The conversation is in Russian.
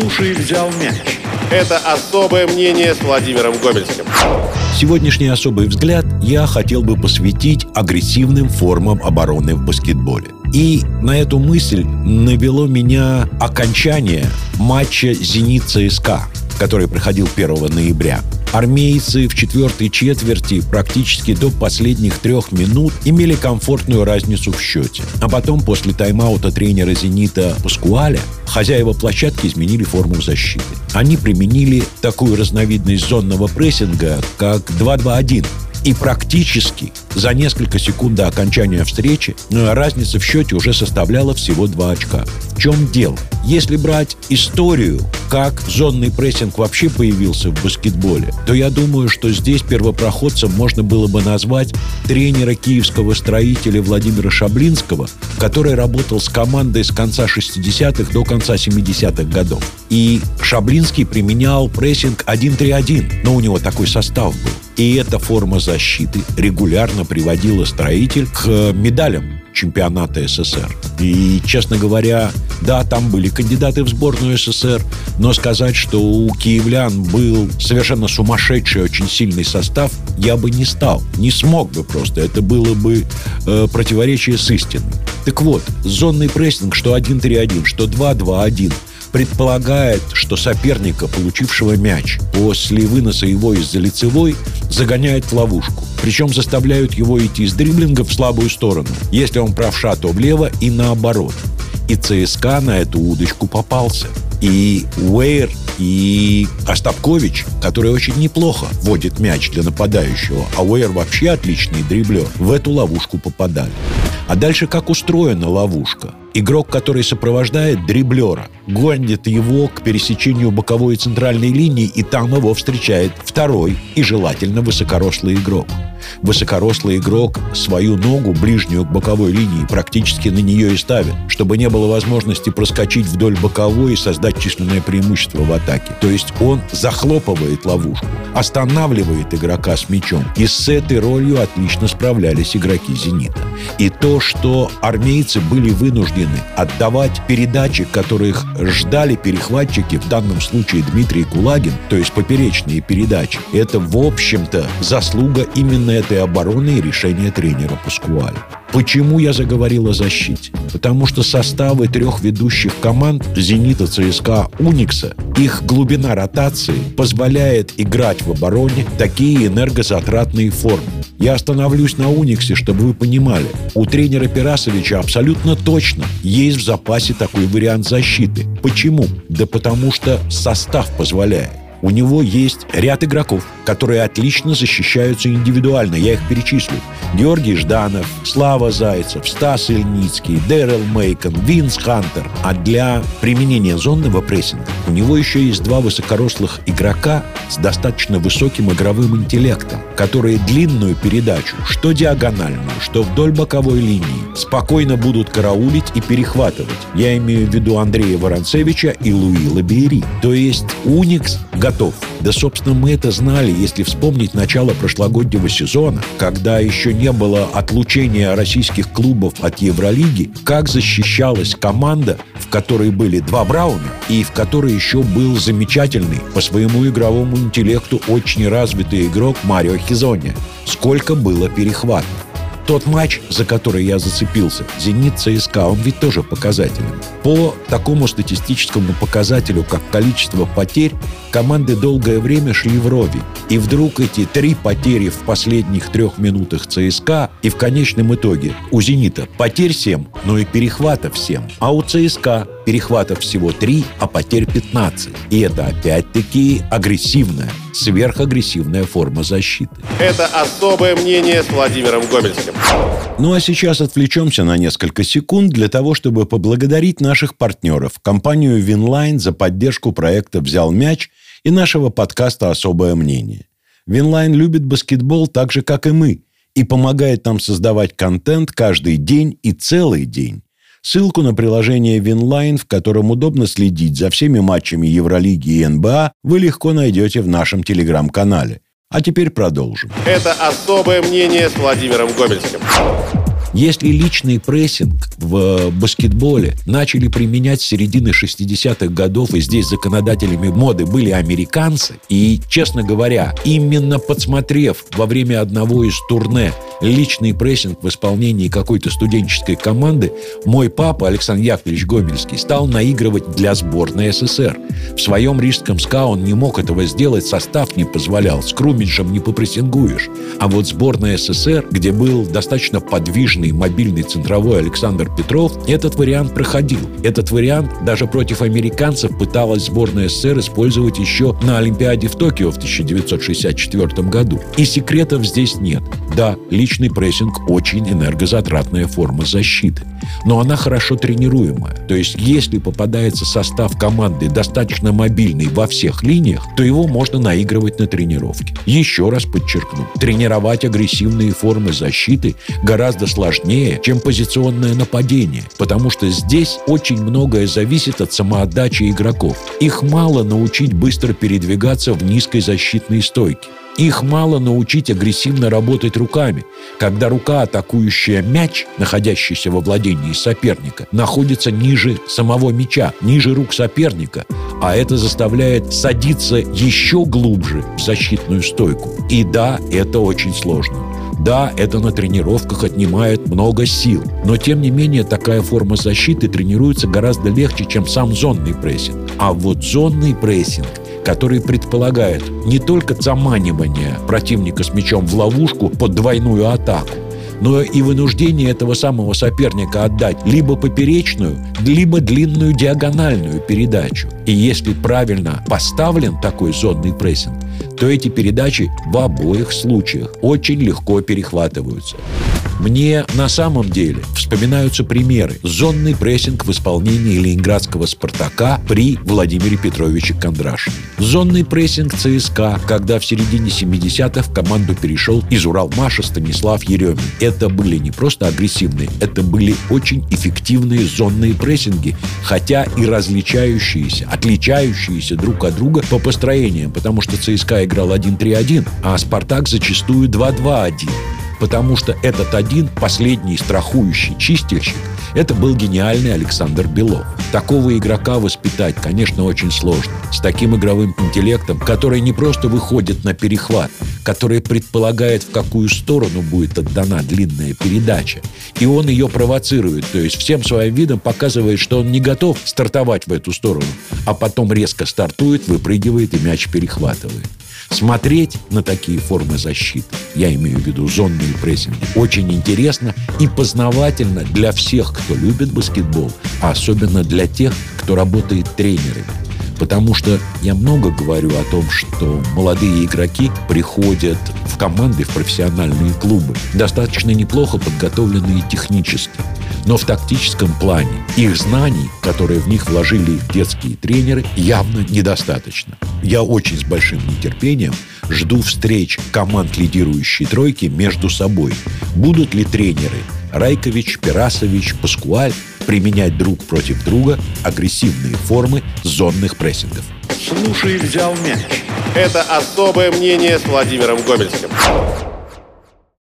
Слушай, взял мяч. Это особое мнение с Владимиром Гомельским. Сегодняшний особый взгляд я хотел бы посвятить агрессивным формам обороны в баскетболе. И на эту мысль навело меня окончание матча «Зенит-ЦСКА», который проходил 1 ноября. Армейцы в четвертой четверти практически до последних трех минут имели комфортную разницу в счете. А потом, после тайм-аута тренера «Зенита» Паскуаля, хозяева площадки изменили форму защиты. Они применили такую разновидность зонного прессинга, как 2-2-1, и практически за несколько секунд до окончания встречи э, разница в счете уже составляла всего 2 очка. В чем дело? Если брать историю, как зонный прессинг вообще появился в баскетболе, то я думаю, что здесь первопроходцем можно было бы назвать тренера киевского строителя Владимира Шаблинского, который работал с командой с конца 60-х до конца 70-х годов. И Шаблинский применял прессинг 1-3-1, но у него такой состав был. И эта форма защиты регулярно приводила строитель к медалям чемпионата СССР. И, честно говоря, да, там были кандидаты в сборную СССР, но сказать, что у киевлян был совершенно сумасшедший, очень сильный состав, я бы не стал. Не смог бы просто. Это было бы э, противоречие с истиной. Так вот, зонный прессинг, что 1-3-1, что 2-2-1, предполагает, что соперника, получившего мяч, после выноса его из-за лицевой, загоняют в ловушку. Причем заставляют его идти с дриблинга в слабую сторону. Если он правша, то влево и наоборот. И ЦСКА на эту удочку попался. И Уэйр, и Остапкович, который очень неплохо вводит мяч для нападающего, а Уэйр вообще отличный дриблер, в эту ловушку попадали. А дальше как устроена ловушка? Игрок, который сопровождает дриблера, гонит его к пересечению боковой и центральной линии, и там его встречает второй и желательно высокорослый игрок. Высокорослый игрок свою ногу, ближнюю к боковой линии, практически на нее и ставит, чтобы не было возможности проскочить вдоль боковой и создать численное преимущество в атаке. То есть он захлопывает ловушку, останавливает игрока с мячом. И с этой ролью отлично справлялись игроки «Зенита». И то, что армейцы были вынуждены отдавать передачи, которых ждали перехватчики, в данном случае Дмитрий Кулагин, то есть поперечные передачи, это, в общем-то, заслуга именно этой обороны и решения тренера Паскуаля. Почему я заговорил о защите? Потому что составы трех ведущих команд «Зенита», «ЦСКА», «Уникса», их глубина ротации позволяет играть в обороне такие энергозатратные формы. Я остановлюсь на «Униксе», чтобы вы понимали. У тренера Пирасовича абсолютно точно есть в запасе такой вариант защиты. Почему? Да потому что состав позволяет. У него есть ряд игроков, которые отлично защищаются индивидуально. Я их перечислю. Георгий Жданов, Слава Зайцев, Стас Ильницкий, Дэрил Мейкон, Винс Хантер. А для применения зонного прессинга у него еще есть два высокорослых игрока с достаточно высоким игровым интеллектом, которые длинную передачу, что диагональную, что вдоль боковой линии, спокойно будут караулить и перехватывать. Я имею в виду Андрея Воронцевича и Луи Лабери. То есть Уникс готов. Да, собственно, мы это знали, если вспомнить начало прошлогоднего сезона, когда еще не было отлучения российских клубов от Евролиги, как защищалась команда, в которой были два Брауна и в которой еще был замечательный по своему игровому интеллекту очень развитый игрок Марио Хизони. Сколько было перехватов. Тот матч, за который я зацепился, «Зенит ЦСКА», он ведь тоже показателен. По такому статистическому показателю, как количество потерь, команды долгое время шли вровень. И вдруг эти три потери в последних трех минутах ЦСКА и в конечном итоге у «Зенита» потерь 7, но и перехватов 7. А у ЦСКА перехватов всего 3, а потерь 15. И это опять-таки агрессивная, сверхагрессивная форма защиты. Это особое мнение с Владимиром Гомельским. Ну а сейчас отвлечемся на несколько секунд для того, чтобы поблагодарить наших партнеров, компанию Winline за поддержку проекта «Взял мяч» и нашего подкаста «Особое мнение». Winline любит баскетбол так же, как и мы, и помогает нам создавать контент каждый день и целый день. Ссылку на приложение Winline, в котором удобно следить за всеми матчами Евролиги и НБА, вы легко найдете в нашем телеграм-канале. А теперь продолжим. Это особое мнение с Владимиром Гомельским. Если личный прессинг в баскетболе начали применять с середины 60-х годов, и здесь законодателями моды были американцы, и, честно говоря, именно подсмотрев во время одного из турне личный прессинг в исполнении какой-то студенческой команды, мой папа Александр Яковлевич Гомельский стал наигрывать для сборной СССР. В своем рижском СКА он не мог этого сделать, состав не позволял, с Круминшем не попрессингуешь. А вот сборная СССР, где был достаточно подвижный мобильный центровой Александр Петров, этот вариант проходил. Этот вариант даже против американцев пыталась сборная СССР использовать еще на Олимпиаде в Токио в 1964 году. И секретов здесь нет. Да, личный прессинг очень энергозатратная форма защиты. Но она хорошо тренируемая. То есть, если попадается состав команды достаточно мобильный во всех линиях, то его можно наигрывать на тренировке. Еще раз подчеркну, тренировать агрессивные формы защиты гораздо сложнее, чем позиционное нападение, потому что здесь очень многое зависит от самоотдачи игроков. Их мало научить быстро передвигаться в низкой защитной стойке. Их мало научить агрессивно работать руками, когда рука, атакующая мяч, находящийся во владении соперника, находится ниже самого мяча, ниже рук соперника, а это заставляет садиться еще глубже в защитную стойку. И да, это очень сложно. Да, это на тренировках отнимает много сил, но тем не менее такая форма защиты тренируется гораздо легче, чем сам зонный прессинг. А вот зонный прессинг – который предполагает не только заманивание противника с мячом в ловушку под двойную атаку, но и вынуждение этого самого соперника отдать либо поперечную, либо длинную диагональную передачу. И если правильно поставлен такой зонный прессинг, то эти передачи в обоих случаях очень легко перехватываются. Мне на самом деле вспоминаются примеры. Зонный прессинг в исполнении ленинградского «Спартака» при Владимире Петровиче Кондрашине. Зонный прессинг ЦСКА, когда в середине 70-х в команду перешел из Уралмаша Станислав Еремин. Это были не просто агрессивные, это были очень эффективные зонные прессинги, хотя и различающиеся, отличающиеся друг от друга по построениям, потому что ЦСКА играл 1-3-1, а «Спартак» зачастую 2-2-1 потому что этот один, последний страхующий чистильщик, это был гениальный Александр Белов. Такого игрока воспитать, конечно, очень сложно. С таким игровым интеллектом, который не просто выходит на перехват, который предполагает, в какую сторону будет отдана длинная передача. И он ее провоцирует, то есть всем своим видом показывает, что он не готов стартовать в эту сторону, а потом резко стартует, выпрыгивает и мяч перехватывает. Смотреть на такие формы защиты, я имею в виду зонные прессинги, очень интересно и познавательно для всех, кто любит баскетбол, а особенно для тех, кто работает тренерами. Потому что я много говорю о том, что молодые игроки приходят в команды, в профессиональные клубы, достаточно неплохо подготовленные технически. Но в тактическом плане их знаний, которые в них вложили детские тренеры, явно недостаточно. Я очень с большим нетерпением жду встреч команд лидирующей тройки между собой. Будут ли тренеры Райкович, Пирасович, Паскуаль применять друг против друга агрессивные формы зонных прессингов? Слушай, взял мяч. Это особое мнение с Владимиром Гомельским.